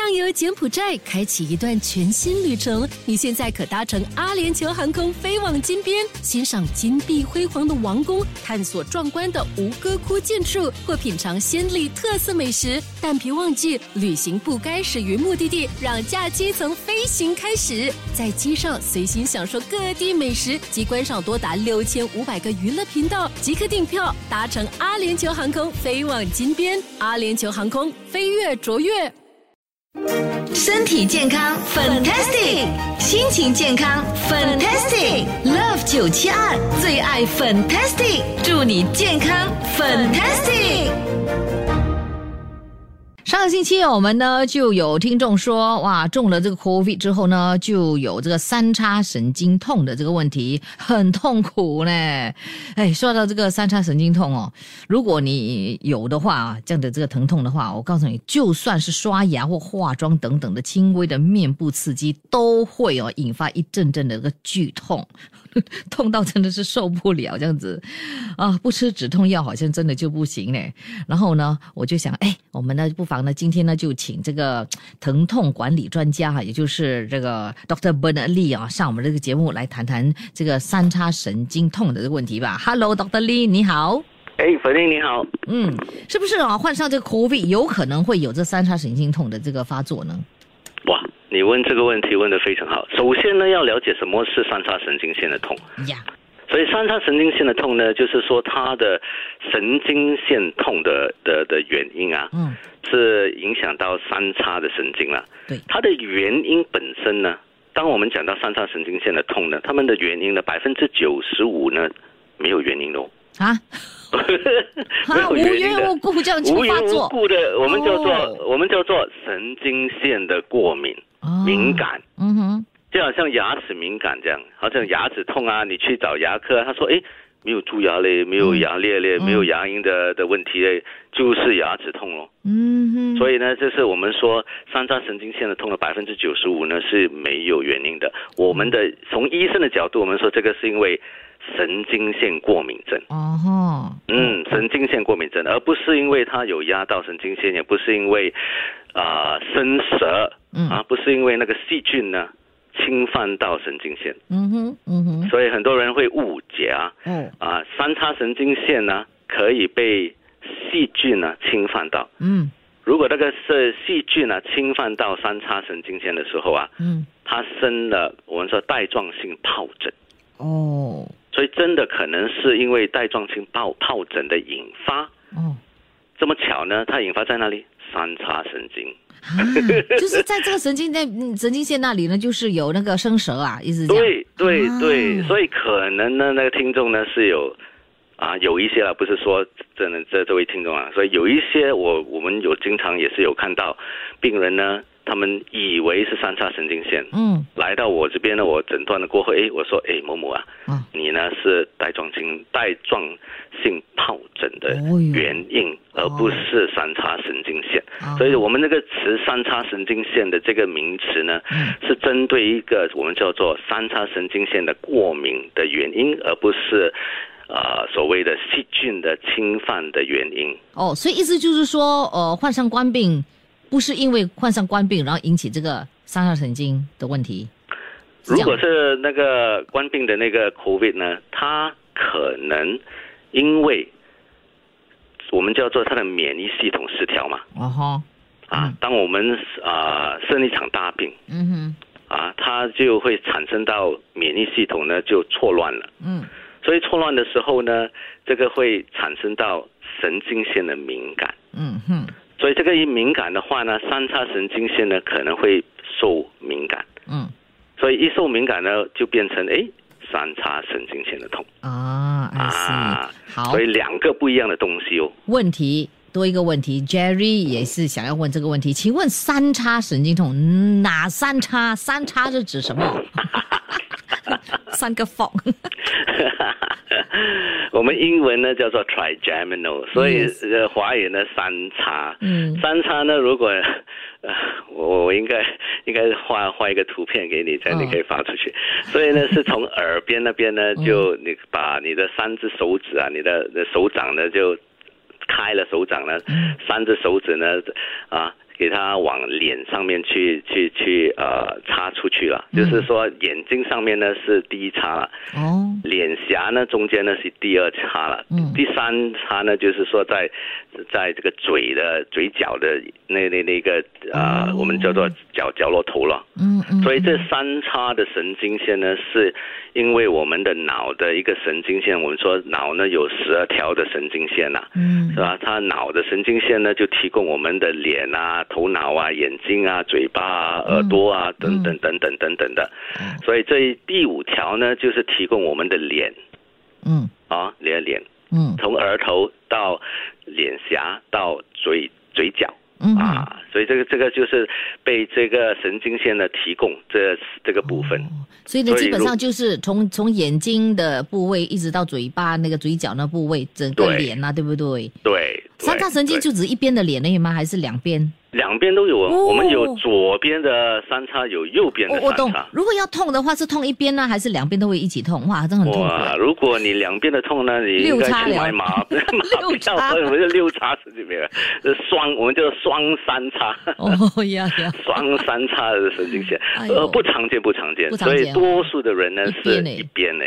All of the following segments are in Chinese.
畅游柬埔寨，开启一段全新旅程。你现在可搭乘阿联酋航空飞往金边，欣赏金碧辉煌的王宫，探索壮观的吴哥窟建筑，或品尝鲜丽特色美食。但别忘记，旅行不该始于目的地，让假期从飞行开始。在机上随心享受各地美食及观赏多达六千五百个娱乐频道，即刻订票，搭乘阿联酋航空飞往金边。阿联酋航空飞跃卓越。身体健康，fantastic；心情健康，fantastic；Love 九七二最爱 fantastic，祝你健康，fantastic。上个星期我们呢就有听众说，哇，中了这个 COVID 之后呢，就有这个三叉神经痛的这个问题，很痛苦呢。哎，说到这个三叉神经痛哦，如果你有的话，这样的这个疼痛的话，我告诉你，就算是刷牙或化妆等等的轻微的面部刺激，都会哦引发一阵阵的这个剧痛，痛到真的是受不了这样子啊！不吃止痛药好像真的就不行呢。然后呢，我就想，哎，我们呢不妨。呢今天呢，就请这个疼痛管理专家哈，也就是这个 Doctor Bernard Lee 啊，上我们这个节目来谈谈这个三叉神经痛的这个问题吧。Hello，Doctor Lee，你好。哎，粉玲你好。嗯，是不是啊？患上这个 COVID 有可能会有这三叉神经痛的这个发作呢？哇，你问这个问题问得非常好。首先呢，要了解什么是三叉神经线的痛。呀。所以三叉神经线的痛呢，就是说它的神经线痛的的的原因啊，嗯，是影响到三叉的神经了。对，它的原因本身呢，当我们讲到三叉神经线的痛呢，它们的原因呢，百分之九十五呢没有原因的哦。啊，没有原因的，无缘无故的，我们叫做我们叫做神经线的过敏敏感。嗯哼。就好像牙齿敏感这样，好像牙齿痛啊，你去找牙科，他说：“哎，没有蛀牙嘞，没有牙裂嘞，没有牙龈的的问题嘞，就是牙齿痛咯。”嗯哼。所以呢，这是我们说三叉神经线的痛的百分之九十五呢是没有原因的。我们的从医生的角度，我们说这个是因为神经线过敏症。哦吼。嗯，神经线过敏症，而不是因为它有压到神经线，也不是因为啊生蛇，啊不是因为那个细菌呢。侵犯到神经线，嗯哼，嗯哼，所以很多人会误解啊，嗯，啊，三叉神经线呢可以被细菌呢侵犯到，嗯，如果那个是细菌呢侵犯到三叉神经线的时候啊，嗯，它生了我们说带状性疱疹，哦，真的可能是因为带状性疱疱疹的引发，哦，这么巧呢，它引发在哪里？三叉神经。啊，就是在这个神经在神经线那里呢，就是有那个生蛇啊，意思对对对，所以可能呢，那个听众呢是有啊，有一些啊，不是说真的这这位听众啊，所以有一些我我们有经常也是有看到病人呢。他们以为是三叉神经线，嗯，来到我这边呢，我诊断了过后，哎，我说，哎，某某啊，嗯，你呢是带状性带状性疱疹的原因，而不是三叉神经线，所以我们那个词三叉神经线的这个名词呢，是针对一个我们叫做三叉神经线的过敏的原因，而不是呃所谓的细菌的侵犯的原因。哦，所以意思就是说，呃，患上冠病。不是因为患上冠病，然后引起这个三叉神经的问题。如果是那个冠病的那个 COVID 呢，它可能因为我们叫做它的免疫系统失调嘛。哦吼。啊，当我们啊生一场大病，嗯哼，啊，它就会产生到免疫系统呢就错乱了。嗯。所以错乱的时候呢，这个会产生到神经线的敏感。嗯哼。所以这个一敏感的话呢，三叉神经线呢可能会受敏感。嗯，所以一受敏感呢，就变成哎三叉神经线的痛。啊啊，好，所以两个不一样的东西哦。问题多一个问题，Jerry 也是想要问这个问题，请问三叉神经痛哪三叉？三叉是指什么？三个缝。我们英文呢叫做 trigeminal，所以呃华语呢三叉。嗯，三叉呢，如果呃我我应该应该画画一个图片给你，这样你可以发出去。所以呢，是从耳边那边呢，就你把你的三只手指啊，你的手掌呢就开了手掌呢，三只手指呢啊。给它往脸上面去去去呃插出去了，就是说眼睛上面呢是第一插了，哦，脸颊呢中间呢是第二插了，嗯，第三插呢就是说在在这个嘴的嘴角的那那那个呃我们叫做角角落头了，嗯嗯，所以这三叉的神经线呢是因为我们的脑的一个神经线，我们说脑呢有十二条的神经线呐，嗯，是吧？它脑的神经线呢就提供我们的脸啊。头脑啊，眼睛啊，嘴巴啊，耳朵啊，等等等等等等的，所以这第五条呢，就是提供我们的脸，嗯，啊，你的脸，嗯，从额头到脸颊到嘴嘴角，嗯。啊，所以这个这个就是被这个神经线呢提供这这个部分，所以呢，基本上就是从从眼睛的部位一直到嘴巴那个嘴角那部位，整个脸啊，对不对？对，三叉神经就只一边的脸而已吗？还是两边？两边都有，我们有左边的三叉，有右边的三叉。如果要痛的话，是痛一边呢，还是两边都会一起痛？哇，真很痛。哇，如果你两边的痛呢，你应该去买麻 麻叉，我们叫六叉神经病，双我们叫双三叉。哦呀呀，双三叉的神经线，呃，不常见，不常见。所以多数的人呢是一边呢，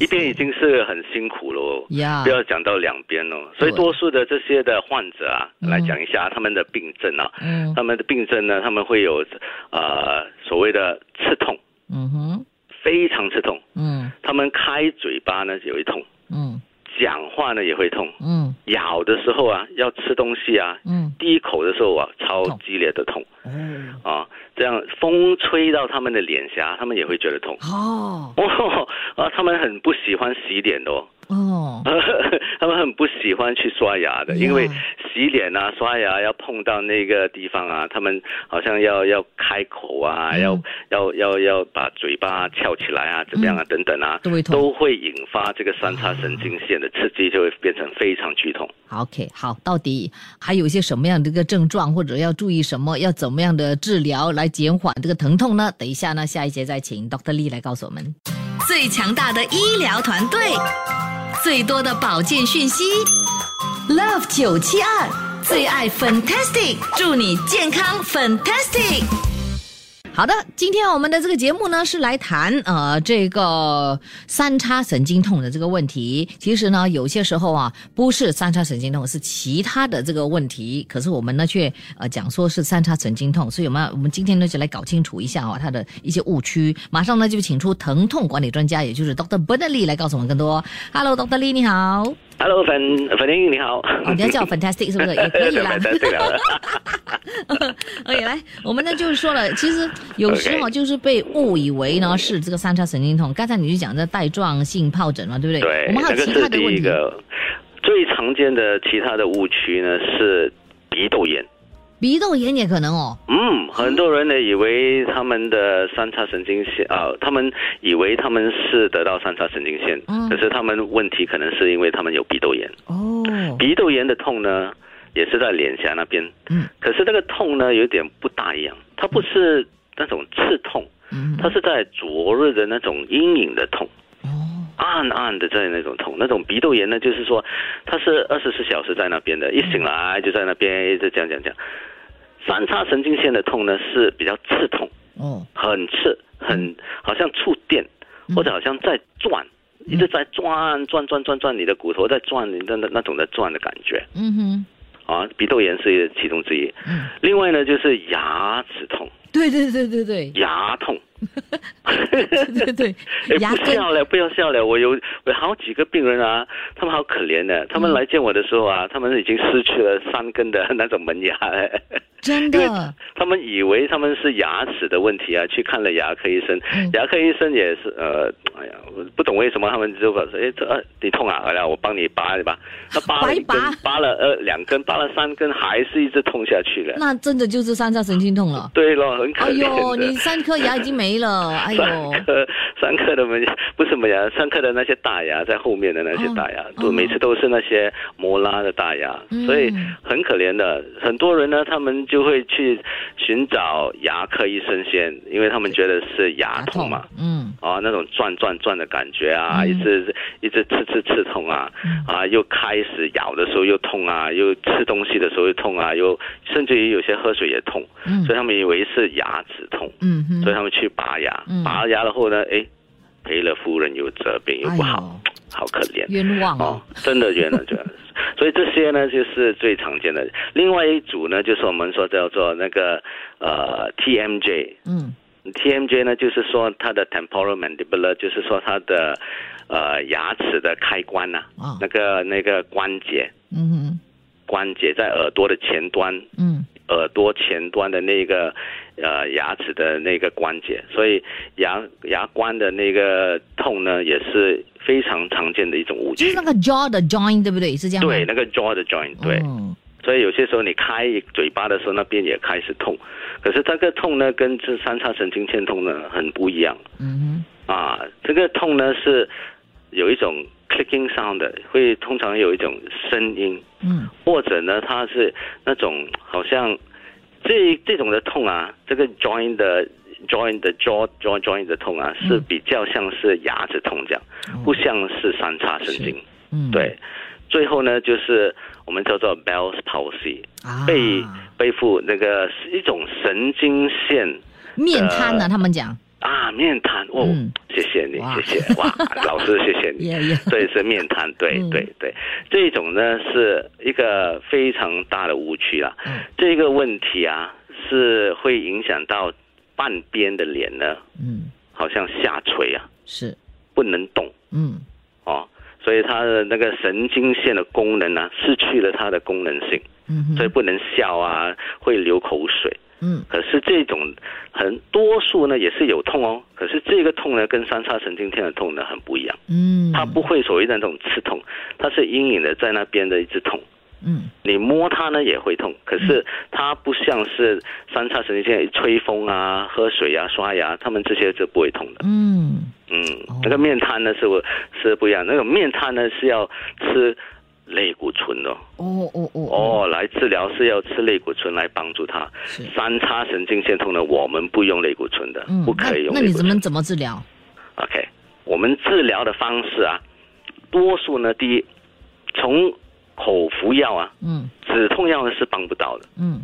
一边已经是很辛苦了，不要讲到两边哦。所以多数的这些的患者啊，来讲一下他们的病症啊。嗯，他们的病症呢，他们会有，呃，所谓的刺痛，嗯哼，非常刺痛，嗯，他们开嘴巴呢也会痛，嗯，讲话呢也会痛，嗯，咬的时候啊，要吃东西啊，嗯，第一口的时候啊，超激烈的痛，嗯，啊，这样风吹到他们的脸颊，他们也会觉得痛，哦，啊，他们很不喜欢洗脸的哦。哦，他们很不喜欢去刷牙的，因为洗脸啊、刷牙要碰到那个地方啊，他们好像要要开口啊，要要要要把嘴巴翘起来啊，怎么样啊，等等啊，都会都会引发这个三叉神经线的刺激，就会变成非常剧痛。OK，好，到底还有一些什么样的一个症状，或者要注意什么，要怎么样的治疗来减缓这个疼痛呢？等一下呢，下一节再请 Dr. Lee 来告诉我们。最强大的医疗团队。最多的保健讯息，Love 九七二最爱 Fantastic，祝你健康 Fantastic。好的，今天我们的这个节目呢是来谈呃这个三叉神经痛的这个问题。其实呢，有些时候啊不是三叉神经痛，是其他的这个问题。可是我们呢却呃讲说是三叉神经痛，所以我们我们今天呢就来搞清楚一下啊它的一些误区。马上呢就请出疼痛管理专家，也就是 Doctor Bernard 来告诉我们更多。Hello，Doctor Lee，你好。Hello，粉粉玲你好。哦，你要叫我 Fantastic 是不是？也可以啦。OK，来，我们呢就是说了，其实有时候就是被误以为呢是这个三叉神经痛。刚才你就讲这带状性疱疹嘛，对不对？对。我们还有其他的问题。最常见的其他的误区呢是鼻窦炎。鼻窦炎也可能哦。嗯，很多人呢以为他们的三叉神经线啊，他们以为他们是得到三叉神经线，可是他们问题可能是因为他们有鼻窦炎。哦。鼻窦炎的痛呢，也是在脸颊那边。嗯。可是这个痛呢，有点不大一样，它不是那种刺痛，它是在灼热的那种阴影的痛。哦。暗暗的在那种痛，那种鼻窦炎呢，就是说它是二十四小时在那边的，一醒来就在那边一直讲讲讲。三叉神经线的痛呢是比较刺痛，哦，很刺，很好像触电，或者好像在转，一直在转转转转转，你的骨头在转，你的那那种的转的感觉。嗯哼，啊，鼻窦炎是其中之一。嗯，另外呢就是牙齿痛。对对对对对，牙痛。对 对对，哎，不笑了，不要笑了。我有有好几个病人啊，他们好可怜的。他们来见我的时候啊，他们已经失去了三根的那种门牙。真的，他们以为他们是牙齿的问题啊，去看了牙科医生，牙科医生也是呃，哎呀，我不懂为什么他们就说，哎，这你痛啊，来，我帮你拔一拔。他拔了一根，拔了呃两根，拔了三根，还是一直痛下去了。那真的就是三叉神经痛了。对了，很可怜。哎呦，你三颗牙已经没了，哎呦。三颗三颗的门不是门牙，三颗的那些大牙在后面的那些大牙，都每次都是那些磨拉的大牙，所以很可怜的。很多人呢，他们。就会去寻找牙科医生先，因为他们觉得是牙痛嘛。嗯，啊，那种转转转的感觉啊，一直一直刺刺刺痛啊，啊，又开始咬的时候又痛啊，又吃东西的时候又痛啊，又甚至于有些喝水也痛，所以他们以为是牙齿痛，嗯所以他们去拔牙，拔了牙了后呢，哎，赔了夫人又折兵又不好，好可怜，冤枉哦，真的冤了，这样，所以这些呢就是最常见的。另外一组呢，就是我们说叫做那个呃 TMJ，嗯。TMJ 呢，就是说它的 temporal mandibular，就是说它的呃牙齿的开关呐，那个那个关节，嗯，关节在耳朵的前端，嗯，耳朵前端的那个呃牙齿的那个关节，所以牙牙关的那个痛呢，也是非常常见的一种误区。就是那个 jaw 的 joint 对不对？是这样对，那个 jaw 的 joint 对。所以有些时候你开嘴巴的时候，那边也开始痛。可是这个痛呢，跟这三叉神经线痛呢很不一样。嗯哼。啊，这个痛呢是有一种 clicking sound 的，会通常有一种声音。嗯。或者呢，它是那种好像这这种的痛啊，这个 joint 的 joint 的 jaw jaw joint 的痛啊，是比较像是牙齿痛这样，不像是三叉神经。嗯。对。最后呢，就是我们叫做 Bell's palsy，啊背背负那个一种神经线面瘫呢。他们讲啊，面瘫哦，谢谢你，谢谢哇，老师谢谢你，对，是面瘫，对对对，这种呢是一个非常大的误区啊。这个问题啊是会影响到半边的脸呢，嗯，好像下垂啊，是。不能动，嗯，哦。所以它的那个神经线的功能呢，失去了它的功能性，嗯，所以不能笑啊，会流口水，嗯，可是这种很多数呢也是有痛哦，可是这个痛呢跟三叉神经线的痛呢很不一样，嗯，它不会所谓的那种刺痛，它是隐隐的在那边的一直痛。嗯，你摸它呢也会痛，可是它不像是三叉神经线，吹风啊、喝水啊、刷牙，他们这些是不会痛的。嗯。嗯，那个面瘫呢是不，是不一样。那种面瘫呢是要吃类固醇哦。哦哦哦哦，来治疗是要吃类固醇来帮助他。三叉神经线痛呢，我们不用类固醇的，不可以用。那你怎么怎么治疗？OK，我们治疗的方式啊，多数呢，第一从。口服药啊，嗯，止痛药呢是帮不到的，嗯，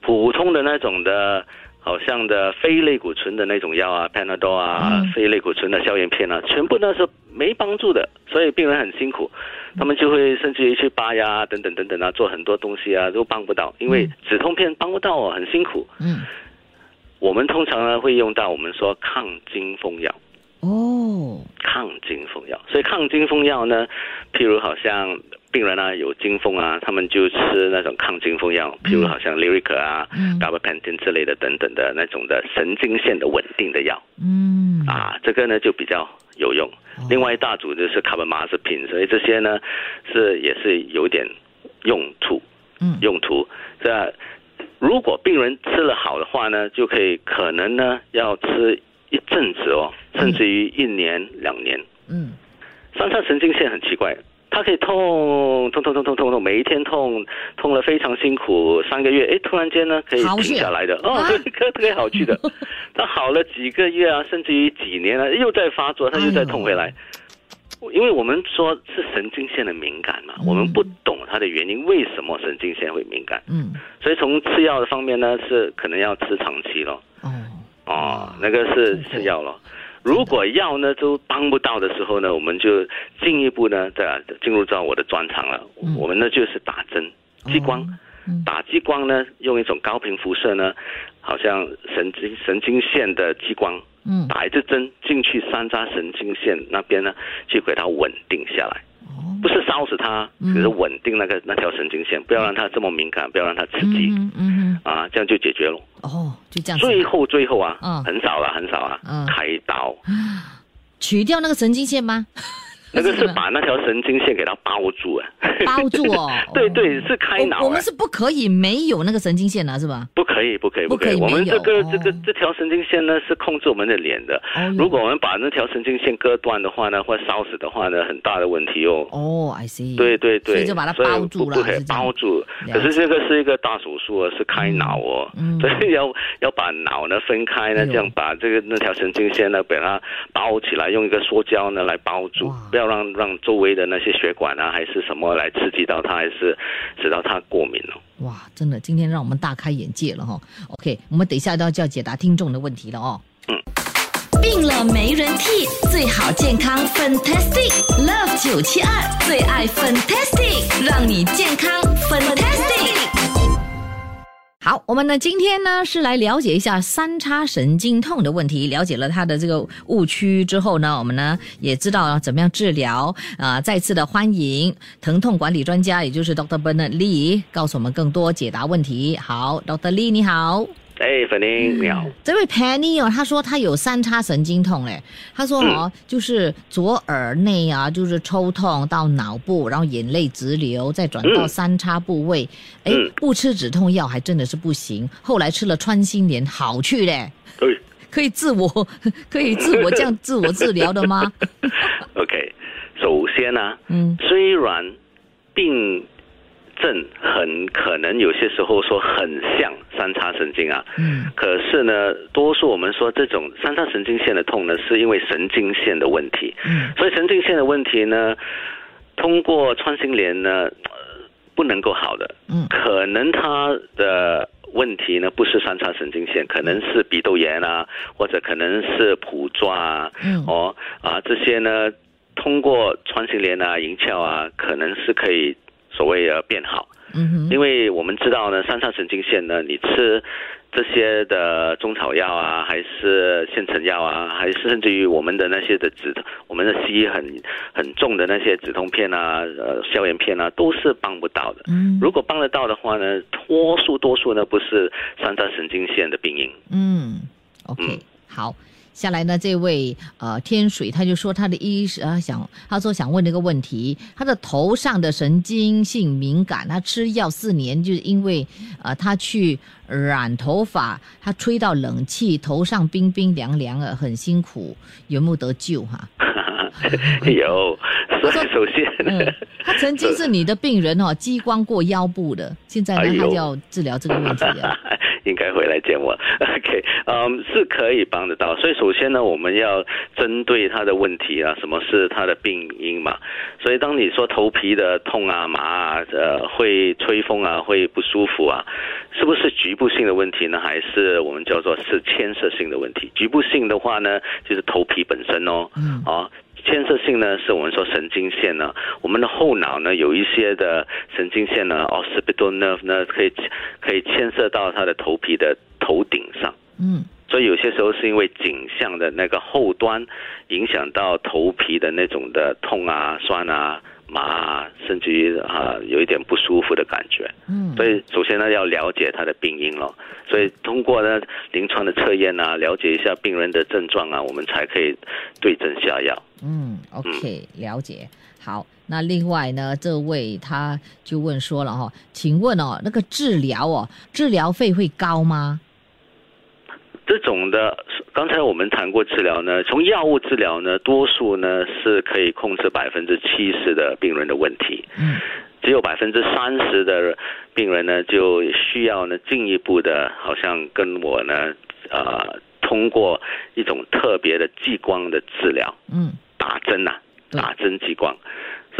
普通的那种的，好像的非类固醇的那种药啊，Panadol 啊，非类固醇的消炎片啊，全部呢是没帮助的，所以病人很辛苦，他们就会甚至于去拔牙等等等等啊，做很多东西啊都帮不到，因为止痛片帮不到哦，很辛苦，嗯，我们通常呢会用到我们说抗惊风药，哦，抗惊风药，所以抗惊风药呢，譬如好像。病人啊有惊风啊，他们就吃那种抗惊风药，譬如好像 Lyrica 啊、Gabapentin 之类的等等的那种的神经线的稳定的药。嗯，啊，这个呢就比较有用。另外一大组就是卡本马斯品，所以这些呢是也是有点用处。嗯，用途这如果病人吃了好的话呢，就可以可能呢要吃一阵子哦，甚至于一年两年。嗯，三叉神经线很奇怪。他可以痛痛痛痛痛痛痛，每一天痛痛了非常辛苦，三个月，哎，突然间呢可以停下来的，哦，对，可可以好去的。他好了几个月啊，甚至于几年了，又在发作，他又在痛回来。因为我们说是神经线的敏感嘛，我们不懂它的原因，为什么神经线会敏感？嗯，所以从吃药的方面呢，是可能要吃长期咯。哦，哦，那个是吃药咯。如果药呢都帮不到的时候呢，我们就进一步呢，在进入到我的专长了。我们呢就是打针，激光，打激光呢，用一种高频辐射呢，好像神经神经线的激光，嗯打一支针进去三叉神经线那边呢，就给它稳定下来。不是烧死它，只是稳定那个那条神经线，不要让它这么敏感，不要让它刺激，嗯啊，这样就解决了。哦，就这样。最后最后啊，嗯，很少了，很少啊，开刀，取掉那个神经线吗？那个是把那条神经线给它包住啊，包住哦。对对，是开脑。我们是不可以没有那个神经线的，是吧？不可以，不可以，不可以。我们这个这个这条神经线呢，是控制我们的脸的。如果我们把那条神经线割断的话呢，或烧死的话呢，很大的问题哦。哦，I see。对对对，所以就把它包住了，不可以包住。可是这个是一个大手术啊，是开脑哦，所以要要把脑呢分开呢，这样把这个那条神经线呢，把它包起来，用一个塑胶呢来包住，不要让让周围的那些血管啊，还是什么来刺激到它，还是使到它过敏了。哇，真的，今天让我们大开眼界了哈。OK，我们等一下都要就要解答听众的问题了哦。嗯，病了没人替，最好健康 Fantastic Love 九七二最爱 Fantastic，让你健康 Fantastic。好，我们呢今天呢是来了解一下三叉神经痛的问题。了解了它的这个误区之后呢，我们呢也知道怎么样治疗啊。再次的欢迎疼痛管理专家，也就是 Doctor Bernard Lee，告诉我们更多解答问题。好，Doctor Lee 你好。哎，粉玲，你好。这位 Penny 哦，他说他有三叉神经痛嘞。他说哦，就是左耳内啊，就是抽痛到脑部，然后眼泪直流，再转到三叉部位。哎，不吃止痛药还真的是不行。后来吃了穿心莲，好去嘞。对，可以自我，可以自我这样自我治疗的吗？OK，首先呢，嗯，虽然病。症很可能有些时候说很像三叉神经啊，嗯，可是呢，多数我们说这种三叉神经线的痛呢，是因为神经线的问题，嗯，所以神经线的问题呢，通过穿心莲呢，不能够好的，嗯，可能它的问题呢不是三叉神经线，可能是鼻窦炎啊，或者可能是普抓啊，嗯，哦啊这些呢，通过穿心莲啊、银翘啊，可能是可以。所谓的变好，嗯哼，因为我们知道呢，三叉神经线呢，你吃这些的中草药啊，还是现成药啊，还是甚至于我们的那些的止，我们的西医很很重的那些止痛片啊，呃，消炎片啊，都是帮不到的。嗯，如果帮得到的话呢，多数多数呢不是三叉神经线的病因。嗯，OK，好。下来呢，这位呃天水他就说他的医生想他说想问这个问题，他的头上的神经性敏感，他吃药四年，就是因为呃他去染头发，他吹到冷气，头上冰冰凉凉的，很辛苦，有没有得救哈？有，首先，他曾经是你的病人哦，激光过腰部的，现在呢他要治疗这个问题啊。应该回来见我，OK，嗯，是可以帮得到。所以首先呢，我们要针对他的问题啊，什么是他的病因嘛？所以当你说头皮的痛啊、麻啊、呃，会吹风啊、会不舒服啊，是不是局部性的问题呢？还是我们叫做是牵涉性的问题？局部性的话呢，就是头皮本身哦，啊。牵涉性呢，是我们说神经线呢，我们的后脑呢有一些的神经线呢，occipital nerve 呢可以可以牵涉到它的头皮的头顶上，嗯，所以有些时候是因为颈项的那个后端影响到头皮的那种的痛啊、酸啊。麻，甚至于啊，有一点不舒服的感觉。嗯，所以首先呢，要了解他的病因了。所以通过呢临床的测验啊，了解一下病人的症状啊，我们才可以对症下药。嗯，OK，了解。好，那另外呢，这位他就问说了哈，请问哦，那个治疗哦，治疗费会高吗？这种的，刚才我们谈过治疗呢，从药物治疗呢，多数呢是可以控制百分之七十的病人的问题，嗯，只有百分之三十的病人呢就需要呢进一步的，好像跟我呢，呃，通过一种特别的激光的治疗，嗯，打针呐，打针激光。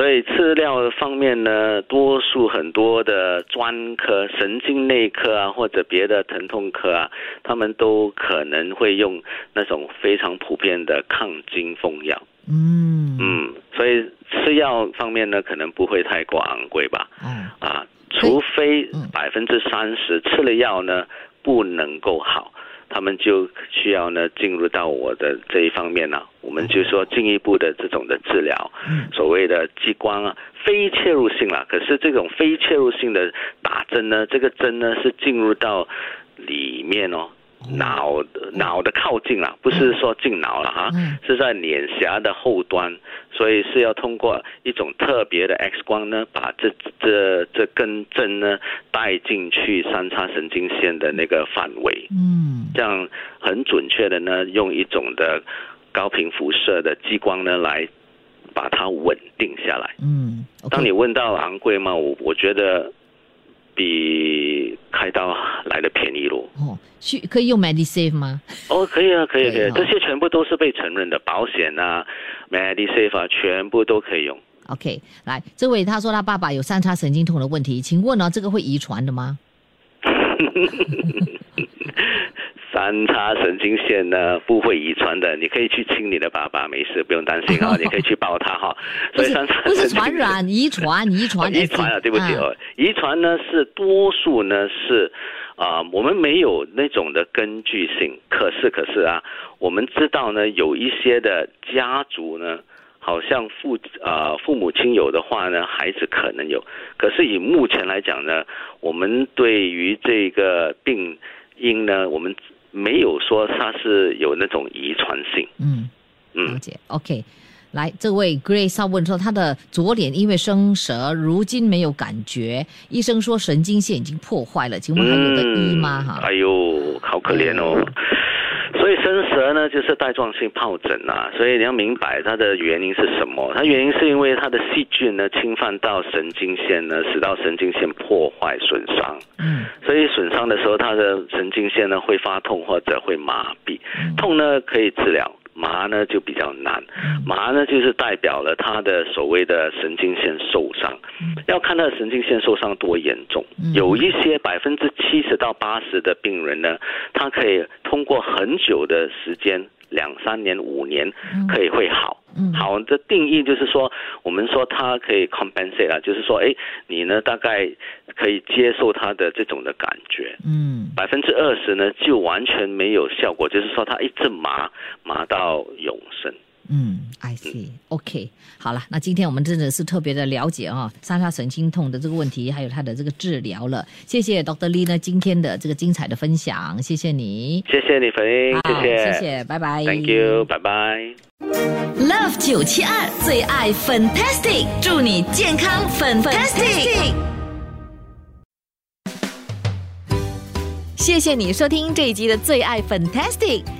所以治疗方面呢，多数很多的专科、神经内科啊，或者别的疼痛科啊，他们都可能会用那种非常普遍的抗惊风药。嗯嗯，所以吃药方面呢，可能不会太过昂贵吧。嗯啊，除非百分之三十吃了药呢，不能够好。他们就需要呢进入到我的这一方面呢，我们就说进一步的这种的治疗，所谓的激光啊，非切入性啦。可是这种非切入性的打针呢，这个针呢是进入到里面哦，脑脑的靠近了，不是说进脑了哈，是在脸颊的后端，所以是要通过一种特别的 X 光呢，把这这这根针呢带进去三叉神经线的那个范围，嗯，这样很准确的呢，用一种的高频辐射的激光呢来把它稳定下来。嗯，当你问到昂贵吗？我我觉得。比开刀来的便宜咯。哦，去可以用 MediSave 吗？哦，可以啊，可以，可以，这些全部都是被承认的保险啊，MediSave 啊，全部都可以用。OK，来，这位他说他爸爸有三叉神经痛的问题，请问呢，这个会遗传的吗？三叉神经线呢不会遗传的，你可以去亲你的爸爸，没事，不用担心啊，你可以去抱他哈。所以三叉 不是传染，遗传，遗传，遗传啊，对不起哦，遗传呢是多数呢是啊，我们没有那种的根据性，可是可是啊，我们知道呢，有一些的家族呢，好像父啊父母亲有的话呢，孩子可能有，可是以目前来讲呢，我们对于这个病因呢，我们。没有说它是有那种遗传性。嗯嗯，了解。OK，来，这位 Grace 问说，他的左脸因为生蛇，如今没有感觉，医生说神经线已经破坏了，请问还有的医吗？哈，哎呦，好可怜哦。所以生蛇呢，就是带状性疱疹啊。所以你要明白它的原因是什么？它原因是因为它的细菌呢侵犯到神经线呢，使到神经线破坏损伤。嗯。所以损伤的时候，它的神经线呢会发痛或者会麻痹。痛呢可以治疗。麻呢就比较难，麻呢就是代表了他的所谓的神经线受伤，要看他的神经线受伤多严重。有一些百分之七十到八十的病人呢，他可以通过很久的时间。两三年、五年可以会好，好的定义就是说，我们说它可以 compensate 啊，就是说，哎，你呢大概可以接受它的这种的感觉，嗯，百分之二十呢就完全没有效果，就是说它一直麻麻到永生。嗯，I see，OK，好了，那今天我们真的是特别的了解啊，三叉神经痛的这个问题，还有它的这个治疗了。谢谢 Dr. Lee 呢今天的这个精彩的分享，谢谢你，谢谢你，粉英，谢谢，谢谢，拜拜，Thank you，拜拜。Love 九七二最爱 Fantastic，祝你健康 Fantastic。谢谢你收听这一集的最爱 Fantastic。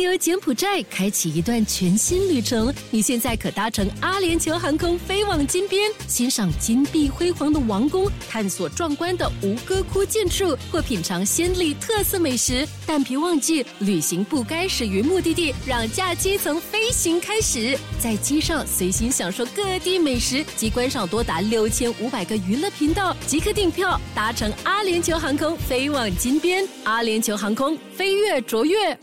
游柬埔寨，开启一段全新旅程。你现在可搭乘阿联酋航空飞往金边，欣赏金碧辉煌的王宫，探索壮观的吴哥窟建筑，或品尝暹粒特色美食。但别忘记，旅行不该始于目的地，让假期从飞行开始。在机上随心享受各地美食及观赏多达六千五百个娱乐频道。即刻订票，搭乘阿联酋航空飞往金边。阿联酋航空飞跃卓越。